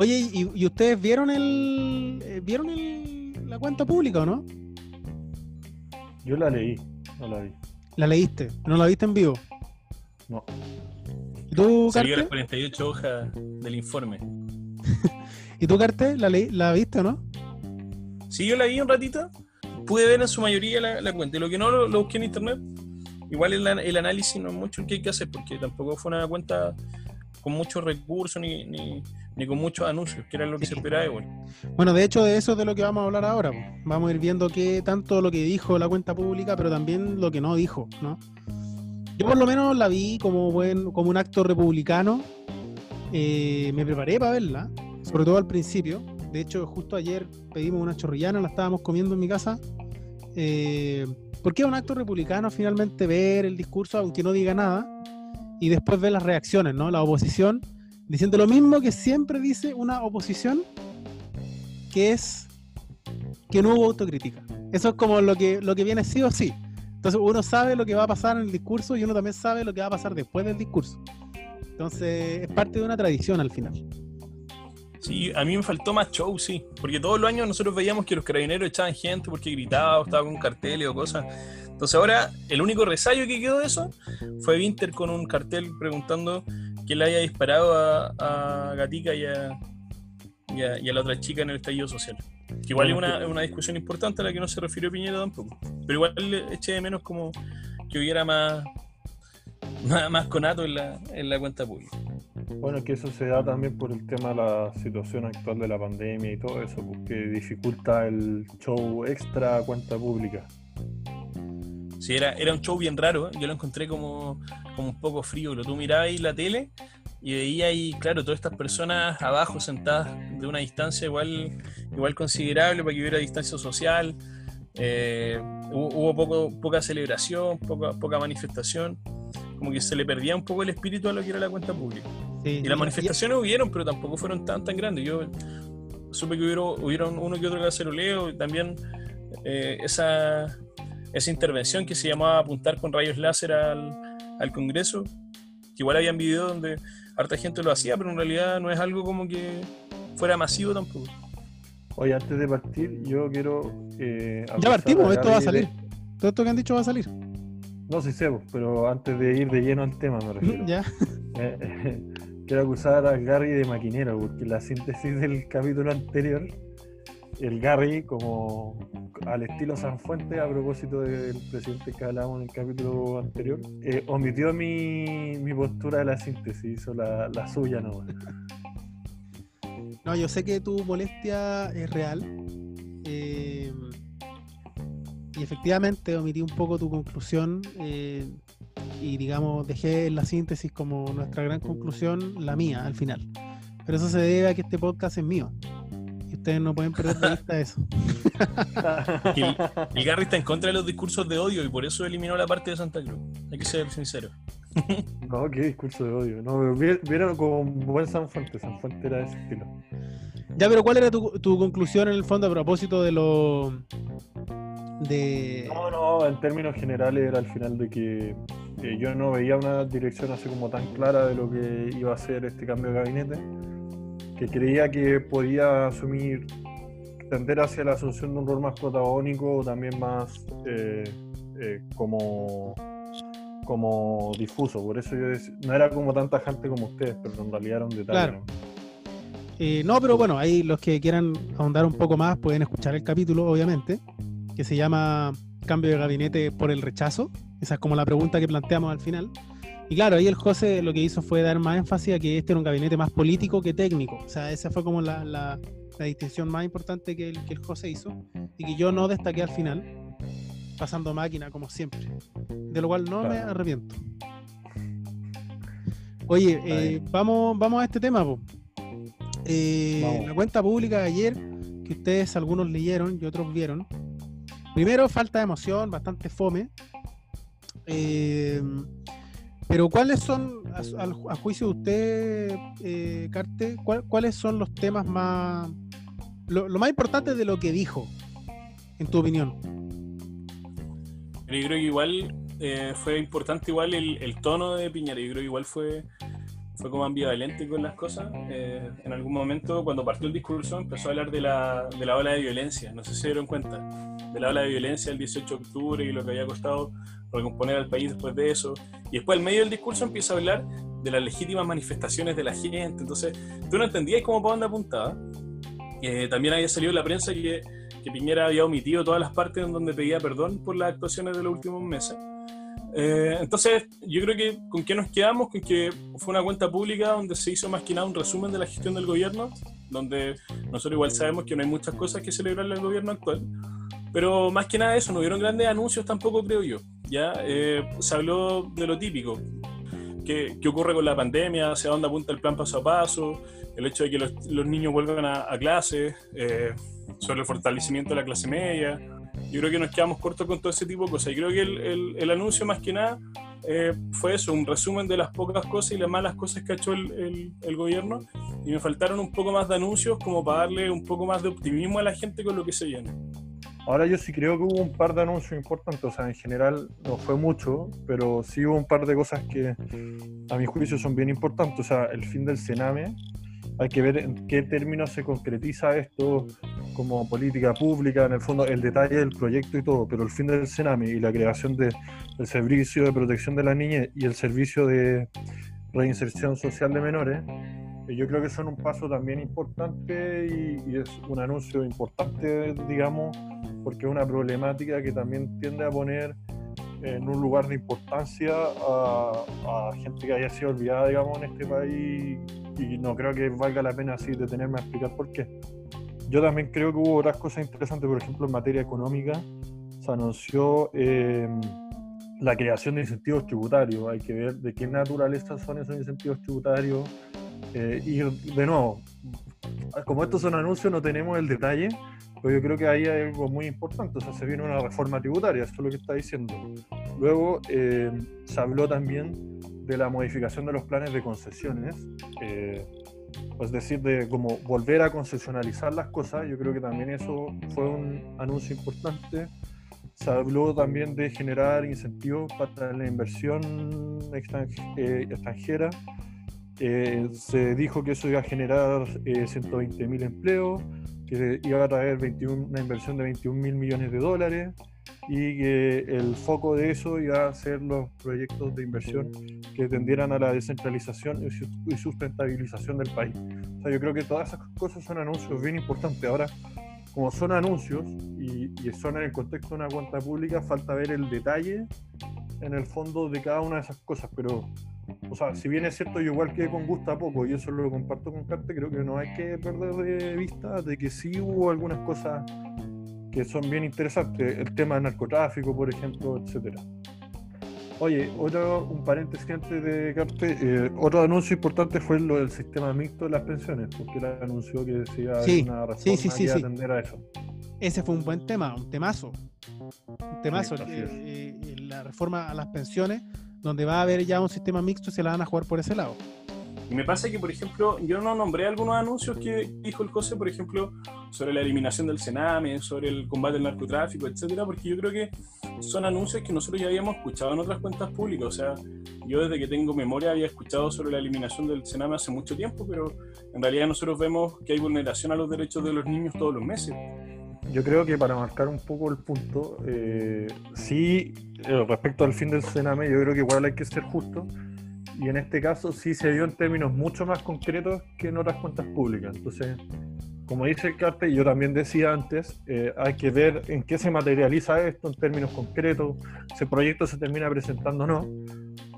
Oye, ¿y, ustedes vieron el eh, vieron el, la cuenta pública o no? Yo la leí, no la vi. ¿La leíste? ¿No la viste en vivo? No. ¿Y tú, Salió las 48 hojas del informe. ¿Y tú, Carte, la, la viste o no? Sí, yo la vi un ratito. Pude ver en su mayoría la, cuenta. Y lo que no lo, busqué en internet, igual el, el, análisis no es mucho el que hay que hacer, porque tampoco fue una cuenta con muchos recursos ni, ni, ni con muchos anuncios, que era lo que se esperaba igual. Bueno, de hecho, de eso es de lo que vamos a hablar ahora. Vamos a ir viendo qué tanto lo que dijo la cuenta pública, pero también lo que no dijo, ¿no? Yo por lo menos la vi como buen, como un acto republicano. Eh, me preparé para verla, sobre todo al principio. De hecho, justo ayer pedimos una chorrillana, la estábamos comiendo en mi casa. Eh, porque un acto republicano finalmente ver el discurso, aunque no diga nada, y después ver las reacciones, ¿no? La oposición diciendo lo mismo que siempre dice una oposición, que es que no hubo autocrítica. Eso es como lo que, lo que viene sí o sí. Entonces uno sabe lo que va a pasar en el discurso y uno también sabe lo que va a pasar después del discurso. Entonces es parte de una tradición al final. Sí, a mí me faltó más show, sí. Porque todos los años nosotros veíamos que los carabineros echaban gente porque gritaba o estaba con carteles o cosas. Entonces ahora el único resayo que quedó de eso fue Winter con un cartel preguntando quién le haya disparado a, Gatica y a, y a, la otra chica en el estallido social. Que igual es una, una, discusión importante a la que no se refirió Piñera tampoco. Pero igual le eché de menos como que hubiera más, más, más conato en la, en la cuenta pública. Bueno, que eso se da también por el tema de la situación actual de la pandemia y todo eso, porque dificulta el show extra a cuenta pública. Sí, era, era un show bien raro, ¿eh? yo lo encontré como, como un poco frío, lo tú mirabas ahí la tele y veías ahí, claro, todas estas personas abajo sentadas de una distancia igual, igual considerable para que hubiera distancia social. Eh, hubo, poco, poca celebración, poca, poca manifestación, como que se le perdía un poco el espíritu a lo que era la cuenta pública y las manifestaciones hubieron, pero tampoco fueron tan tan grandes. Yo supe que hubieron, hubieron uno que otro caceroleo, y también eh, esa, esa intervención que se llamaba apuntar con rayos láser al, al Congreso, que igual habían videos donde harta gente lo hacía, pero en realidad no es algo como que fuera masivo tampoco. Oye, antes de partir, yo quiero. Eh, ya partimos, esto va a salir. Todo esto que han dicho va a salir. No, sí sé, pero antes de ir de lleno al tema, me refiero. ya. Eh, quiero acusar a Gary de maquinero, porque la síntesis del capítulo anterior, el Gary, como al estilo Sanfuente, a propósito del presidente que hablábamos en el capítulo anterior, eh, omitió mi, mi, postura de la síntesis, hizo la, la suya no. No, yo sé que tu molestia es real. Eh, y efectivamente omití un poco tu conclusión. Eh, y digamos dejé la síntesis como nuestra gran conclusión la mía al final. Pero eso se debe a que este podcast es mío. Y ustedes no pueden perder de vista eso. el, Gary está en contra de los discursos de odio y por eso eliminó la parte de Santa Cruz. Hay que ser sincero. no, qué discurso de odio. No, vieron como un buen San Fuente. San Fuente era de ese estilo. Ya, pero ¿cuál era tu, tu conclusión en el fondo a propósito de lo. de. No, no, en términos generales era al final de que yo no veía una dirección así como tan clara de lo que iba a ser este cambio de gabinete, que creía que podía asumir, tender hacia la asunción de un rol más protagónico, también más eh, eh, como, como difuso. Por eso yo no era como tanta gente como ustedes, pero en realidad era un detalle. ¿no? Eh, no, pero bueno, ahí los que quieran ahondar un poco más pueden escuchar el capítulo, obviamente, que se llama Cambio de gabinete por el rechazo. Esa es como la pregunta que planteamos al final. Y claro, ahí el José lo que hizo fue dar más énfasis a que este era un gabinete más político que técnico. O sea, esa fue como la, la, distinción más importante que el, que el José hizo y que yo no destaqué al final, pasando máquina como siempre. De lo cual no me arrepiento. Oye, eh, vamos, vamos a este tema. Eh, la cuenta pública de ayer, que ustedes algunos leyeron y otros vieron. Primero, falta de emoción, bastante fome. Eh, pero ¿cuáles son, a, juicio de usted, eh, Carte, cuáles son los temas más, lo, más importante de lo que dijo, en tu opinión? Yo creo que igual eh, fue importante igual el, tono de Piñera, yo creo que igual fue, fue como ambivalente con las cosas. Eh, en algún momento, cuando partió el discurso, empezó a hablar de la, de la ola de violencia. No sé si se dieron cuenta. De la ola de violencia el 18 de octubre y lo que había costado recomponer al país después de eso. Y después, al medio del discurso, empieza a hablar de las legítimas manifestaciones de la gente. Entonces, tú no entendías cómo para dónde apuntaba. Eh, también había salido en la prensa que, que Piñera había omitido todas las partes en donde pedía perdón por las actuaciones de los últimos meses. Eh, entonces, yo creo que con qué nos quedamos, con que fue una cuenta pública donde se hizo más que nada un resumen de la gestión del gobierno, donde nosotros igual sabemos que no hay muchas cosas que celebrarle al gobierno actual, pero más que nada eso, no hubieron grandes anuncios tampoco, creo yo. Ya eh, se habló de lo típico, qué, ocurre con la pandemia, hacia dónde apunta el plan paso a paso, el hecho de que los, niños vuelvan a, a clase, eh, sobre el fortalecimiento de la clase media yo creo que nos quedamos cortos con todo ese tipo de cosas. Y creo que el, el, anuncio más que nada eh, fue eso, un resumen de las pocas cosas y las malas cosas que ha hecho el, el, gobierno. Y me faltaron un poco más de anuncios como para darle un poco más de optimismo a la gente con lo que se viene. Ahora yo sí creo que hubo un par de anuncios importantes, o sea, en general no fue mucho, pero sí hubo un par de cosas que a mi juicio son bien importantes, o sea, el fin del Sename, hay que ver en qué términos se concretiza esto como política pública, en el fondo el detalle del proyecto y todo, pero el fin del Senami y la creación de, del servicio de protección de la niñez y el servicio de reinserción social de menores, eh, yo creo que son un paso también importante y, es un anuncio importante, digamos, porque es una problemática que también tiende a poner en un lugar de importancia a, a, gente que haya sido olvidada, digamos, en este país y no creo que valga la pena así detenerme a explicar por qué. Yo también creo que hubo otras cosas interesantes, por ejemplo, en materia económica se anunció em, la creación de incentivos tributarios. Hay que ver de qué naturaleza son esos incentivos tributarios. Eh, y de nuevo, como estos son anuncios, no tenemos el detalle, pero yo creo que ahí hay algo muy importante. O sea, se viene una reforma tributaria, eso es lo que está diciendo. Luego em, se habló también de la modificación de los planes de concesiones. Eh, es decir, de como volver a concesionalizar las cosas, yo creo que también eso fue un anuncio importante. Se habló también de generar incentivos para la inversión eh, extranjera. Eh, se dijo que eso iba a generar eh, 120.000 empleos, que iba a traer 21, una inversión de 21 mil millones de dólares y que el foco de eso iba a ser los proyectos de inversión que tendieran a la descentralización y sustentabilización del país. O sea, yo creo que todas esas cosas son anuncios bien importantes. Ahora, como son anuncios y, son en el contexto de una cuenta pública, falta ver el detalle en el fondo de cada una de esas cosas, pero o sea, si bien es cierto, yo igual que con gusta poco, y eso lo comparto con Carte, creo que no hay que perder de vista de que sí hubo algunas cosas que son bien interesantes, el tema del narcotráfico, por ejemplo, etcétera. Oye, otro, un paréntesis antes de Carte, eh, otro anuncio importante fue lo del sistema mixto de las pensiones, porque él anunció que decía una reforma sí, atender a eso. Ese fue un buen tema, un temazo. Un temazo, eh, eh, la reforma a las pensiones, donde va a haber ya un sistema mixto y se la van a jugar por ese lado. Y me pasa que, por ejemplo, yo no nombré algunos anuncios que dijo el COSE, por ejemplo, sobre la eliminación del Sename, sobre el combate al narcotráfico, etcétera, porque yo creo que son anuncios que nosotros ya habíamos escuchado en otras cuentas públicas. O sea, yo desde que tengo memoria había escuchado sobre la eliminación del Sename hace mucho tiempo, pero en realidad nosotros vemos que hay vulneración a los derechos de los niños todos los meses. Yo creo que para marcar un poco el punto, eh, sí, eh, respecto al fin del Sename, yo creo que igual hay que ser justo y en este caso sí se dio en términos mucho más concretos que en otras cuentas públicas. Entonces, como dice el cartel, yo también decía antes, eh, hay que ver en qué se materializa esto en términos concretos, si el proyecto se termina presentando o no.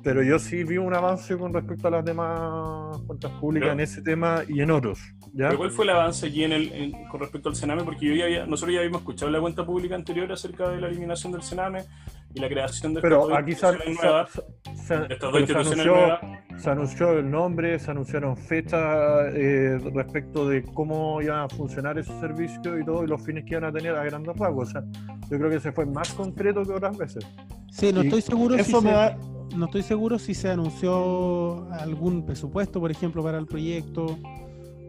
Pero yo sí vi un avance con respecto a las demás cuentas públicas en ese tema y en otros. ¿ya? ¿Cuál fue el avance aquí en el, con respecto al Sename? Porque yo ya había, nosotros ya habíamos escuchado la cuenta pública anterior acerca de la eliminación del Sename y la creación de pero aquí se, anunció, el nombre, se anunciaron fechas eh, respecto de cómo iban a funcionar esos servicios y todo, y los fines que iban a tener a grandes rasgos. O sea, yo creo que se fue más concreto que otras veces. Sí, no estoy seguro si se, no estoy seguro si se anunció algún presupuesto, por ejemplo, para el proyecto.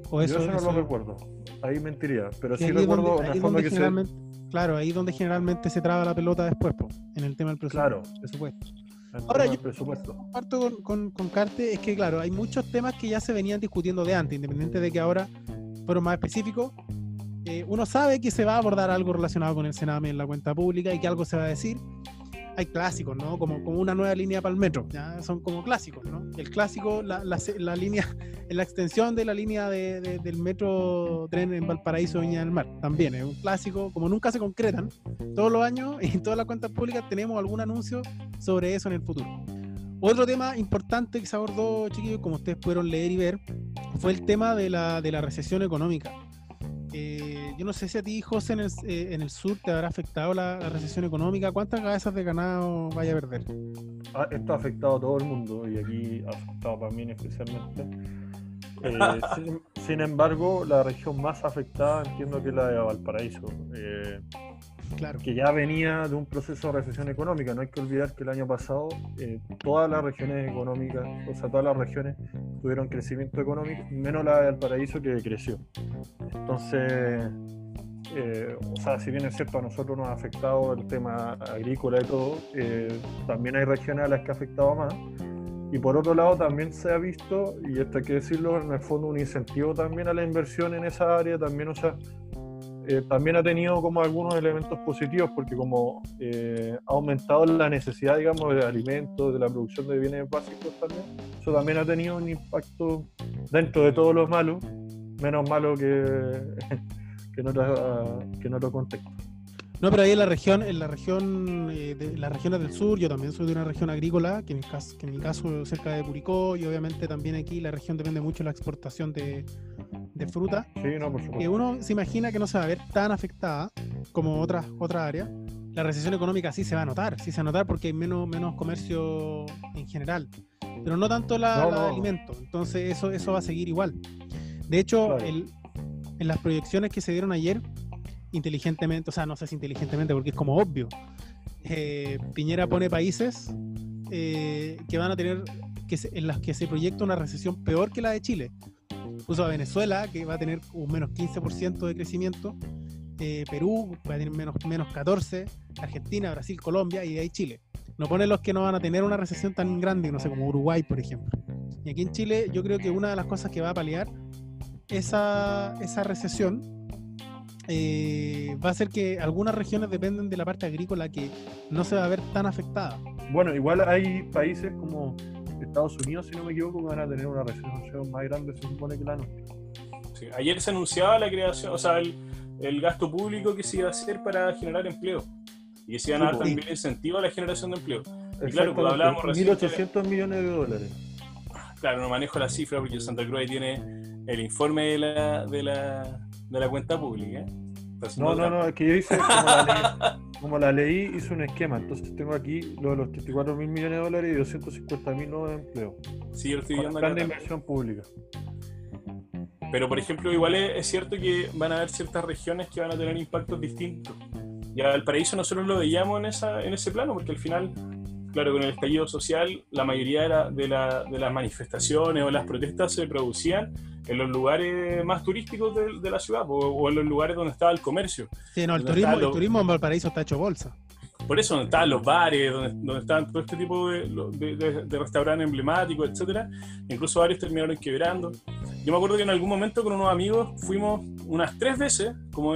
O eso, yo eso no lo recuerdo. Ahí mentiría, pero sí recuerdo una forma que se Claro, ahí donde generalmente se traba la pelota después, en el tema del presupuesto. Claro. Ahora, yo comparto con, con, con, Carte, es que claro, hay muchos temas que ya se venían discutiendo de antes, independiente de que ahora fueron más específicos. Eh, uno sabe que se va a abordar algo relacionado con el Sename en la cuenta pública y que algo se va a decir. Hay clásicos, ¿no? Como, como una nueva línea para el metro, ¿ya? Son como clásicos, ¿no? El clásico, la, la, la línea, la extensión de la línea de, del metro tren en Valparaíso, Viña del Mar, también es un clásico, como nunca se concretan, todos los años y en todas las cuentas públicas tenemos algún anuncio sobre eso en el futuro. Otro tema importante que se abordó, chiquillos, como ustedes pudieron leer y ver, fue el tema de la, de la recesión económica. Eh, yo no sé si a ti, José, en el, eh, en el sur te habrá afectado la, recesión económica. ¿Cuántas cabezas de ganado vaya a perder? Ah, esto ha afectado a todo el mundo y aquí ha afectado también especialmente. Eh, sin, embargo, la región más afectada entiendo que es la de Valparaíso. Claro. que ya venía de un proceso de recesión económica. No hay que olvidar que el año pasado eh, todas las regiones económicas, o sea, todas las regiones tuvieron crecimiento económico, menos la de Valparaíso que creció. Entonces, eh, o sea, si bien es cierto, a nosotros nos ha afectado el tema agrícola y todo, eh, también hay regiones a las que ha afectado más. Y por otro lado, también se ha visto, y esto hay que decirlo, en el fondo un incentivo también a la inversión en esa área, también, o sea, eh, también ha tenido como algunos elementos positivos porque como eh, ha aumentado la necesidad, digamos, de alimentos, de la producción de bienes básicos también, eso también ha tenido un impacto dentro de todo lo malo, menos malo que, que, en, que en otro contexto. No, pero ahí en la región, en la región, eh, de las regiones del sur, yo también soy de una región agrícola, que en, mi caso, que en mi caso cerca de Curicó, y obviamente también aquí la región depende mucho de la exportación de, fruta. Sí, no, por supuesto. Que uno se imagina que no se va a ver tan afectada como otras otra áreas. La recesión económica sí se va a notar, sí se va a notar porque hay menos, menos comercio en general, pero no tanto la, no, alimentos. Entonces eso, eso va a seguir igual. De hecho, en las proyecciones que se dieron ayer, inteligentemente, o sea, no sé si inteligentemente porque es como obvio. Eh, Piñera pone países eh, que van a tener, que en las que se proyecta una recesión peor que la de Chile. Puso a Venezuela, que va a tener un menos 15% de crecimiento, eh, Perú va a tener menos, menos 14%, Argentina, Brasil, Colombia y de ahí Chile. No pone los que no van a tener una recesión tan grande, no sé, como Uruguay, por ejemplo. Y aquí en Chile yo creo que una de las cosas que va a paliar esa, esa recesión eh, va a ser que algunas regiones dependen de la parte agrícola que no se va a ver tan afectada. Bueno, igual hay países como Estados Unidos, si no me equivoco, que van a tener una recesión más grande, se supone que la nuestra. ayer se anunciaba la creación, o sea, el, el, gasto público que se iba a hacer para generar empleo y que se iban a dar también incentivo a la generación de empleo. Y claro, cuando hablábamos 1.800 millones de dólares. Claro, no manejo la cifra porque Santa Cruz tiene el informe de la, de la de la cuenta pública. no, no, no, es que yo hice, como la, leí, hice un esquema. Entonces tengo aquí lo de los 34 mil millones de dólares y 250 mil nuevos empleos. Sí, yo lo estoy viendo plan de inversión pública. Pero, por ejemplo, igual es, cierto que van a haber ciertas regiones que van a tener impactos distintos. Y al paraíso nosotros lo veíamos en, esa, en ese plano, porque al final claro, con el estallido social, la mayoría de, las manifestaciones o las protestas se producían en los lugares más turísticos de, la ciudad o, en los lugares donde estaba el comercio. Sí, no, el turismo, en Valparaíso está hecho bolsa. Por eso, donde estaban los bares, donde, estaban todo este tipo de, restaurantes emblemáticos, etcétera, incluso varios terminaron quebrando. Yo me acuerdo que en algún momento con unos amigos fuimos unas tres veces, como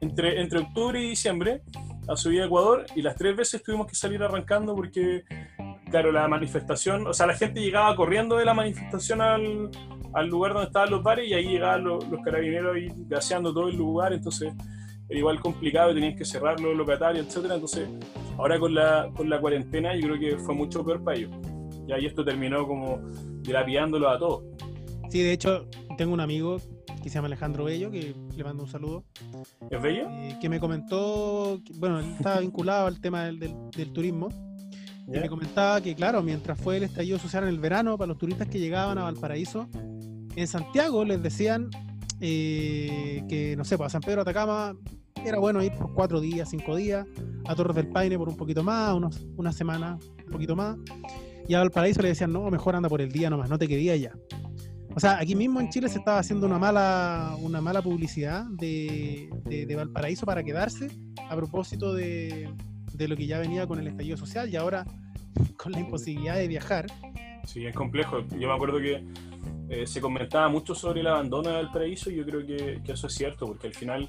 entre, entre octubre y diciembre, a subir a Ecuador y las tres veces tuvimos que salir arrancando porque, claro, la manifestación, o sea, la gente llegaba corriendo de la manifestación al, al lugar donde estaban los bares y ahí llegaban los, carabineros ahí gaseando todo el lugar, entonces era igual complicado y tenían que cerrar los locatarios, etcétera. Entonces, ahora con la, con la cuarentena yo creo que fue mucho peor para ellos. Y ahí esto terminó como dilapidándolo a todos. Sí, de hecho, tengo un amigo que se llama Alejandro Bello, que le mando un saludo. ¿Es Bello? Eh, que me comentó, bueno, él estaba vinculado al tema del, del, turismo. Y me comentaba que, claro, mientras fue el estallido social en el verano, para los turistas que llegaban a Valparaíso, en Santiago les decían eh, que, no sé, para pues, San Pedro Atacama era bueno ir por cuatro días, cinco días, a Torres del Paine por un poquito más, unos, una semana, un poquito más. Y a Valparaíso le decían, no, mejor anda por el día nomás, no te quedías allá. O sea, aquí mismo en Chile se estaba haciendo una mala, una mala publicidad de, de, Valparaíso para quedarse a propósito de, de, lo que ya venía con el estallido social y ahora con la imposibilidad de viajar. Sí, es complejo. Yo me acuerdo que eh, se comentaba mucho sobre el abandono del Valparaíso y yo creo que, que, eso es cierto, porque al final,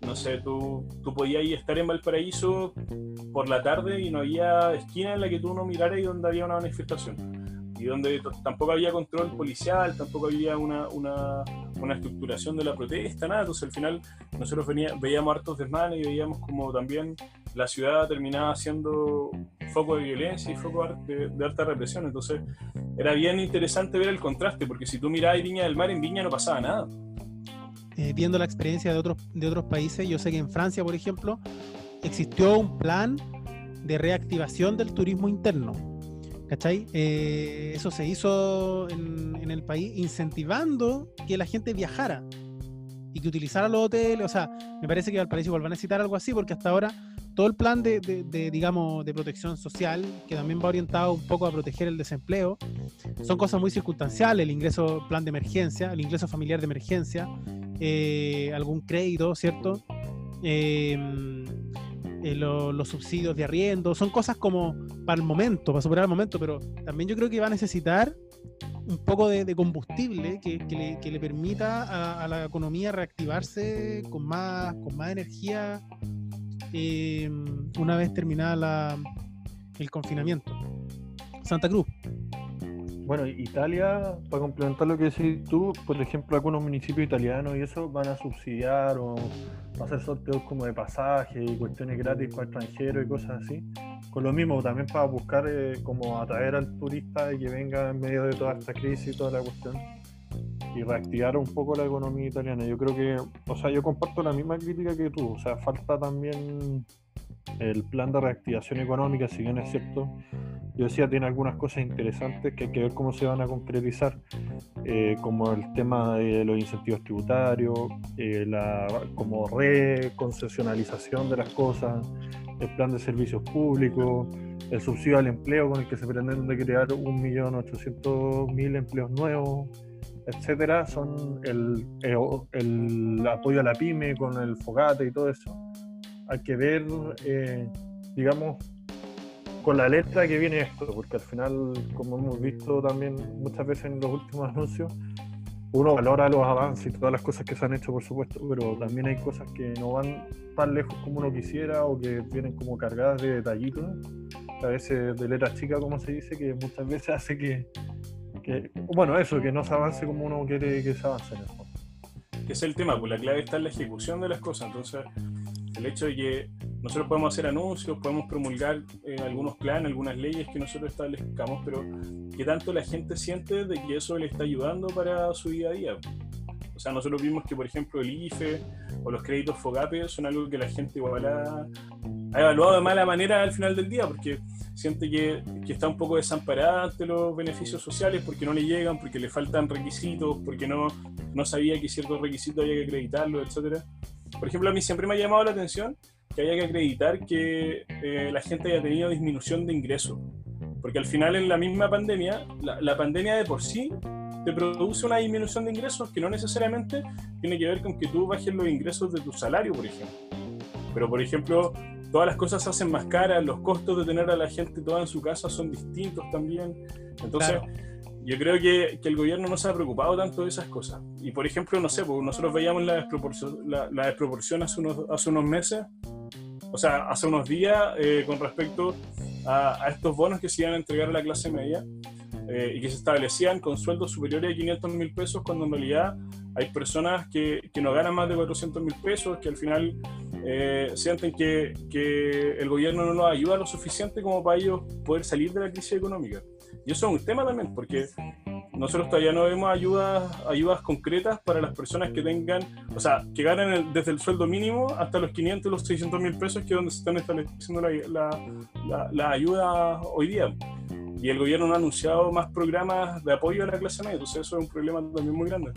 no sé, tú, tú podías estar en Valparaíso por la tarde y no había esquina en la que tú no miraras y donde había una manifestación y donde tampoco había control policial, tampoco había una, una, una, estructuración de la protesta, nada. Entonces al final nosotros venía, veíamos hartos desmanes y veíamos como también la ciudad terminaba siendo foco de violencia y foco de, de, alta represión. Entonces era bien interesante ver el contraste, porque si tú mirabas Viña del Mar, en Viña no pasaba nada. Eh, viendo la experiencia de otros, de otros países, yo sé que en Francia, por ejemplo, existió un plan de reactivación del turismo interno ¿Cachai? Eh, eso se hizo en, el país incentivando que la gente viajara y que utilizara los hoteles. O sea, me parece que Valparaíso igual va a necesitar algo así porque hasta ahora todo el plan de, digamos, de protección social, que también va orientado un poco a proteger el desempleo, son cosas muy circunstanciales, el ingreso, plan de emergencia, el ingreso familiar de emergencia, eh, algún crédito, ¿cierto? Eh, eh, los subsidios de arriendo, son cosas como para el momento, para superar el momento, pero también yo creo que va a necesitar un poco de, combustible que, le, permita a, la economía reactivarse con más, con más energía em, una vez terminada el confinamiento. Santa Cruz. Bueno, Italia, para complementar lo que decís tú, por ejemplo, algunos municipios italianos y eso van a subsidiar o hacer sorteos como de pasajes y cuestiones gratis para extranjeros y cosas así. Con lo mismo, también para buscar eh, como atraer al turista y que venga en medio de toda esta crisis y toda la cuestión y reactivar un poco la economía italiana. Yo creo que, o sea, yo comparto la misma crítica que tú, o sea, falta también el plan de reactivación económica, si bien es cierto, yo decía, tiene algunas cosas interesantes que hay que ver cómo se van a concretizar, eh, como el tema de los incentivos tributarios, eh, la como reconcesionalización de las cosas, el plan de servicios públicos, el subsidio al empleo con el que se pretende crear 1.800.000 empleos nuevos, etcétera, son el, el, el, apoyo a la pyme con el fogate y todo eso. Hay que ver, eh, digamos, con la letra que viene esto, porque al final, como hemos visto también muchas veces en los últimos anuncios, uno valora los avances y todas las cosas que se han hecho, por supuesto, pero también hay cosas que no van tan lejos como uno quisiera o que vienen como cargadas de detallitos, a veces de letra chica, como se dice, que muchas veces hace que, que bueno, eso, que no se avance como uno quiere que se avance en el fondo. es el tema, pues la clave está en la ejecución de las cosas, entonces el hecho de que nosotros podemos hacer anuncios, podemos promulgar eh, algunos planes, algunas leyes que nosotros establezcamos, pero ¿qué tanto la gente siente de que eso le está ayudando para su día a día? O sea, nosotros vimos que, por ejemplo, el IFE o los créditos FOGAPE son algo que la gente igual ha, evaluado de mala manera al final del día, porque siente que, que, está un poco desamparada ante los beneficios sociales porque no le llegan, porque le faltan requisitos, porque no, no sabía que ciertos requisitos había que acreditarlos, etcétera. Por ejemplo, a mí siempre me ha llamado la atención que haya que acreditar que eh, la gente haya tenido disminución de ingresos. Porque al final en la misma pandemia, la, pandemia de por sí te produce una disminución de ingresos que no necesariamente tiene que ver con que tú bajes los ingresos de tu salario, por ejemplo. Pero, por ejemplo, todas las cosas se hacen más caras, los costos de tener a la gente toda en su casa son distintos también. Entonces, yo creo que, que, el gobierno no se ha preocupado tanto de esas cosas. Y, por ejemplo, no sé, pues nosotros veíamos la desproporción, la, la desproporción hace, unos, hace unos meses o sea, hace unos días eh, con respecto a, estos bonos que se iban a entregar a la clase media eh, y que se establecían con sueldos superiores a 500 mil pesos, cuando en realidad hay personas que, que, no ganan más de 400 mil pesos, que al final eh, sienten que, que, el gobierno no los ayuda lo suficiente como para ellos poder salir de la crisis económica. Y eso es un tema también, porque nosotros todavía no vemos ayudas, ayudas concretas para las personas que tengan, o sea, que ganen desde el sueldo mínimo hasta los 500, los 600 mil pesos, que es donde se están estableciendo la, la, la, ayuda hoy día. Y el gobierno no ha anunciado más programas de apoyo a la clase media, entonces eso es un problema también muy grande.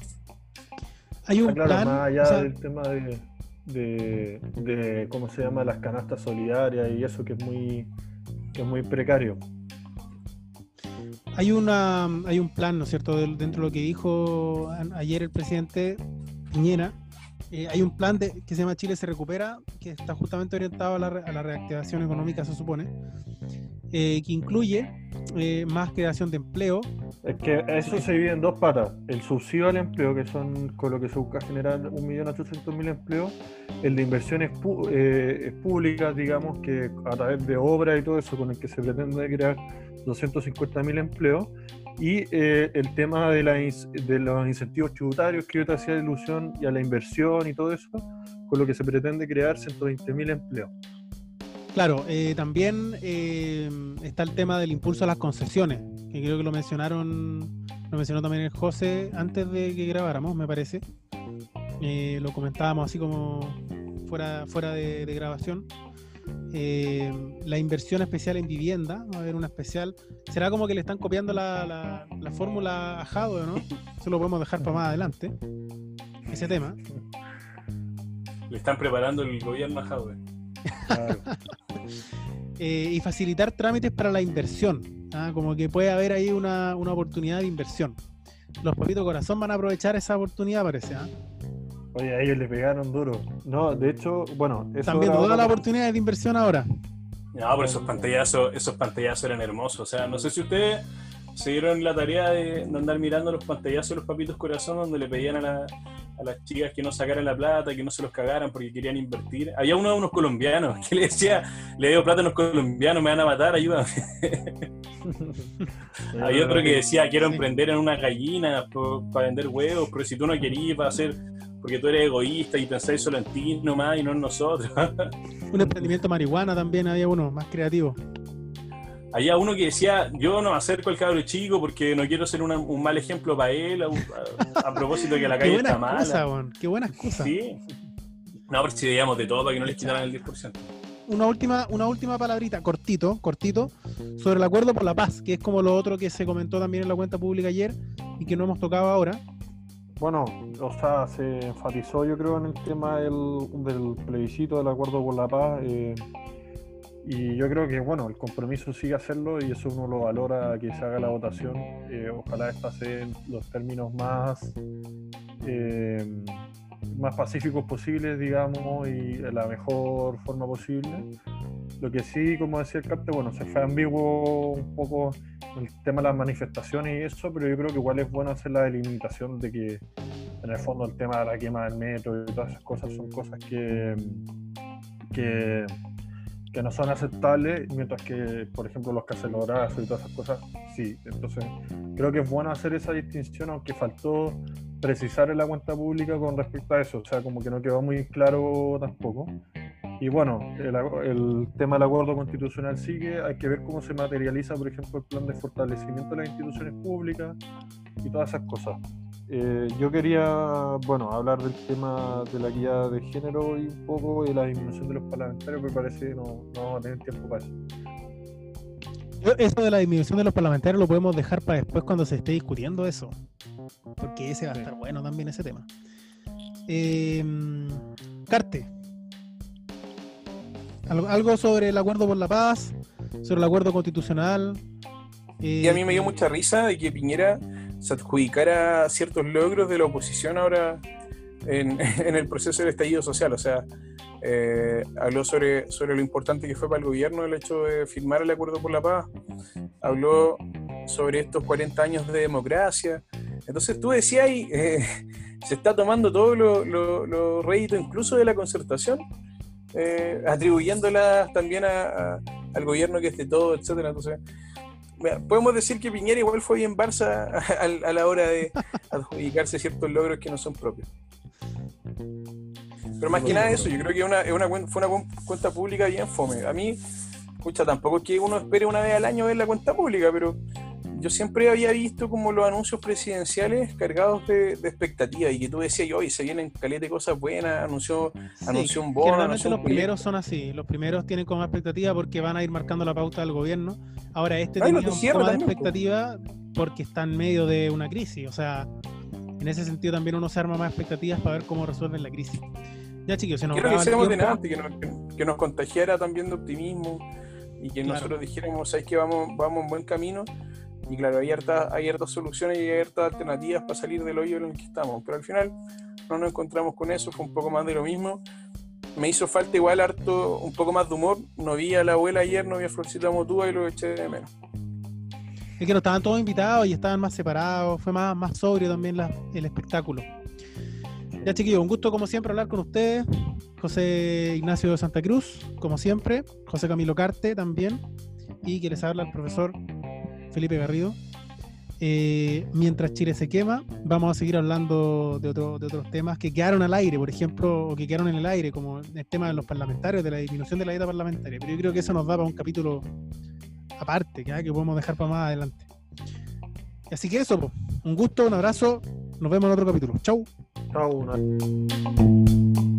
Hay un claro, plan, más allá del tema de, de, de, cómo se llama las canastas solidarias y eso que es muy que es muy precario hay, una, hay un plan, ¿no es cierto?, dentro de lo que dijo ayer el presidente Piñera. Eh, hay un plan de, que se llama Chile se recupera, que está justamente orientado a la, reactivación económica, se supone. eh, que incluye eh, más creación de empleo. Es que eso se divide en dos patas. El subsidio al empleo, que son con lo que se busca generar 1.800.000 empleos. El de inversiones eh, públicas, digamos, que a través de obras y todo eso, con el que se pretende crear 250.000 empleos. Y el tema de, la, de los incentivos tributarios que yo te hacía ilusión y a la inversión y todo eso, con lo que se pretende crear 120.000 empleos. Claro, eh, también eh, está el tema del impulso a las concesiones, que creo que lo mencionaron, lo mencionó también el José antes de que grabáramos, me parece. Eh, lo comentábamos así como fuera, fuera de, grabación. la inversión especial en vivienda, va a haber una especial. Será como que le están copiando la, la, fórmula a Jado, ¿no? Eso lo podemos dejar para más adelante. Ese tema. Le están preparando el gobierno a Jado. Eh, y facilitar trámites para la inversión. ¿ah? Como que puede haber ahí una, oportunidad de inversión. Los papitos corazón van a aprovechar esa oportunidad, parece. ¿ah? Oye, a ellos le pegaron duro. No, de hecho, bueno. Están viendo todas las oportunidades de inversión ahora. No, pero esos pantallazos, esos pantallazos eran hermosos. O sea, no sé si ustedes se dieron la tarea de, andar mirando los pantallazos de los papitos corazón donde le pedían a, a, las chicas que no sacaran la plata, que no se los cagaran porque querían invertir. Había uno de unos colombianos que le decía, le dio plata a unos colombianos, me van a matar, ayúdame. Había otro que decía, quiero emprender en una gallina para vender huevos, pero si tú no querías, para hacer porque tú eres egoísta y pensáis solo en ti nomás y no en nosotros. Un emprendimiento marihuana también había uno, más creativo. Había uno que decía, yo no acerco al cabro chico porque no quiero ser un mal ejemplo para él, a, propósito de que la calle está mala. Qué buena excusa. Sí. No, pero si veíamos de todo para que no les quitaran el 10%. Una última, una última palabrita, cortito, cortito, sobre el acuerdo por la paz, que es como lo otro que se comentó también en la cuenta pública ayer y que no hemos tocado ahora. Bueno, o sea, se enfatizó yo creo en el tema del, plebiscito del acuerdo por la paz. Eh, y yo creo que, bueno, el compromiso sigue hacerlo y eso uno lo valora que se haga la votación. Eh, ojalá esta sea los términos más, eh, más pacíficos posibles, digamos, y de la mejor forma posible. Lo que sí, como decía el Capte, bueno, se fue ambiguo un poco el tema de las manifestaciones y eso, pero yo creo que igual es bueno hacer la delimitación de que, en el fondo, el tema de la quema del metro y todas esas cosas son cosas que. que no son aceptables, mientras que, por ejemplo, los caselograzos y todas esas cosas, sí. Entonces, creo que es bueno hacer esa distinción, aunque faltó precisar en la cuenta pública con respecto a eso, o sea, como que no quedó muy claro tampoco. Y bueno, el, el tema del acuerdo constitucional sigue, hay que ver cómo se materializa, por ejemplo, el plan de fortalecimiento de las instituciones públicas y todas esas cosas. Eh, yo quería, bueno, hablar del tema de la guía de género y un poco de la disminución de los parlamentarios, me parece que no, no vamos a tener tiempo para eso. Eso de la disminución de los parlamentarios lo podemos dejar para después cuando se esté discutiendo eso, porque ese va a estar bueno también ese tema. Eh, Carte, algo sobre el acuerdo por la paz, sobre el acuerdo constitucional. y a mí me dio mucha risa de que Piñera se adjudicara ciertos logros de la oposición ahora en, el proceso del estallido social. O sea, eh, habló sobre, sobre lo importante que fue para el gobierno el hecho de firmar el acuerdo por la paz, habló sobre estos 40 años de democracia. Entonces tú decías, eh, se está tomando todos los lo, réditos incluso de la concertación, eh, atribuyéndolas también al gobierno que esté todo, etcétera. Entonces, podemos decir que Piñera igual fue bien Barça a, la hora de adjudicarse ciertos logros que no son propios. Pero más que nada eso, yo creo que fue una cuenta pública bien fome. A mí, escucha, tampoco es que uno espere una vez al año ver la cuenta pública, pero yo siempre había visto como los anuncios presidenciales cargados de, expectativa y que tú decías, oye, se vienen caleta de cosas buenas, anunció, anunció un bono. Generalmente los primeros son así, los primeros tienen como expectativa porque van a ir marcando la pauta del gobierno. Ahora este tiene un poco más de expectativa porque está en medio de una crisis, o sea, en ese sentido también uno se arma más expectativas para ver cómo resuelven la crisis. Ya chicos, se nos Quiero que de nada, que nos, que nos contagiara también de optimismo y que nosotros dijéramos, sabes que vamos, vamos en buen camino y claro, hay hartas, soluciones y hay hartas alternativas para salir del hoyo en el que estamos. Pero al final no nos encontramos con eso, fue un poco más de lo mismo. me hizo falta igual harto, un poco más de humor. No vi a la abuela ayer, no vi a Florcita Motúa y lo eché de menos. Es que no estaban todos invitados y estaban más separados, fue más, más sobrio también el espectáculo. Ya chiquillos, un gusto como siempre hablar con ustedes. José Ignacio de Santa Cruz, como siempre. José Camilo Carte también. Y que les habla el profesor Felipe Garrido. Eh, mientras Chile se quema, vamos a seguir hablando de, otro- de otros temas que quedaron al aire, por ejemplo, o que quedaron en el aire, como el tema de los parlamentarios, de la disminución de la dieta parlamentaria. Pero yo creo que eso nos da para un capítulo aparte, que podemos dejar para más adelante. Así que eso, un gusto, un abrazo, nos vemos en otro capítulo. Chau. Chao, una-